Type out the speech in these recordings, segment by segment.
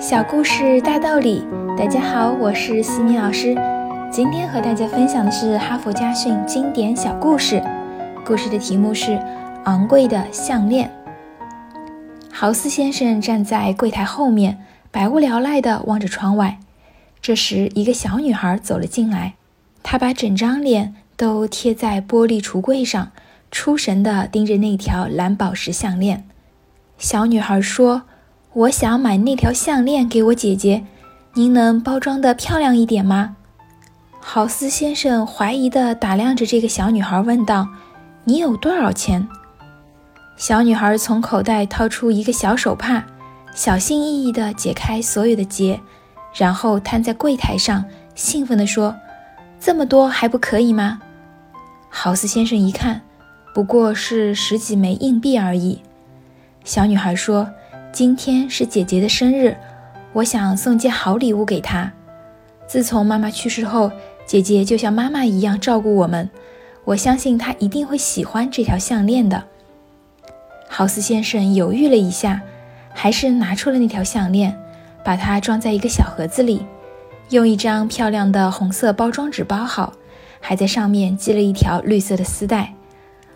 小故事大道理，大家好，我是西米老师。今天和大家分享的是哈佛家训经典小故事。故事的题目是《昂贵的项链》。豪斯先生站在柜台后面，百无聊赖地望着窗外。这时，一个小女孩走了进来，她把整张脸都贴在玻璃橱柜上，出神地盯着那条蓝宝石项链。小女孩说。我想买那条项链给我姐姐，您能包装的漂亮一点吗？豪斯先生怀疑地打量着这个小女孩，问道：“你有多少钱？”小女孩从口袋掏出一个小手帕，小心翼翼地解开所有的结，然后摊在柜台上，兴奋地说：“这么多还不可以吗？”豪斯先生一看，不过是十几枚硬币而已。小女孩说。今天是姐姐的生日，我想送件好礼物给她。自从妈妈去世后，姐姐就像妈妈一样照顾我们。我相信她一定会喜欢这条项链的。豪斯先生犹豫了一下，还是拿出了那条项链，把它装在一个小盒子里，用一张漂亮的红色包装纸包好，还在上面系了一条绿色的丝带。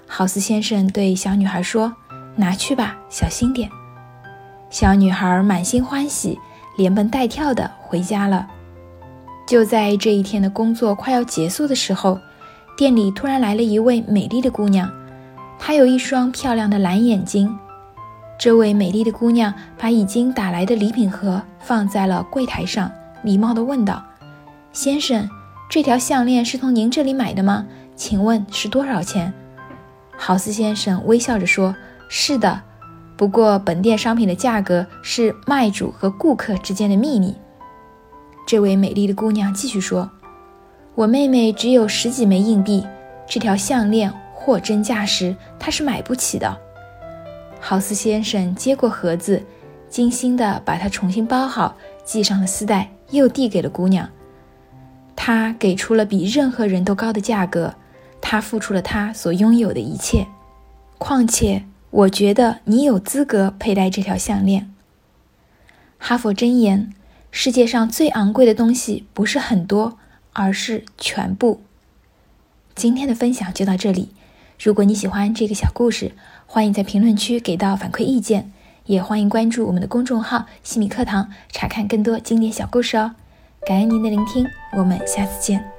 豪斯先生对小女孩说：“拿去吧，小心点。”小女孩满心欢喜，连蹦带跳的回家了。就在这一天的工作快要结束的时候，店里突然来了一位美丽的姑娘，她有一双漂亮的蓝眼睛。这位美丽的姑娘把已经打来的礼品盒放在了柜台上，礼貌地问道：“先生，这条项链是从您这里买的吗？请问是多少钱？”豪斯先生微笑着说：“是的。”不过，本店商品的价格是卖主和顾客之间的秘密。这位美丽的姑娘继续说：“我妹妹只有十几枚硬币，这条项链货真价实，她是买不起的。”豪斯先生接过盒子，精心地把它重新包好，系上了丝带，又递给了姑娘。他给出了比任何人都高的价格，他付出了他所拥有的一切，况且。我觉得你有资格佩戴这条项链。哈佛箴言：世界上最昂贵的东西不是很多，而是全部。今天的分享就到这里。如果你喜欢这个小故事，欢迎在评论区给到反馈意见，也欢迎关注我们的公众号“西米课堂”，查看更多经典小故事哦。感恩您的聆听，我们下次见。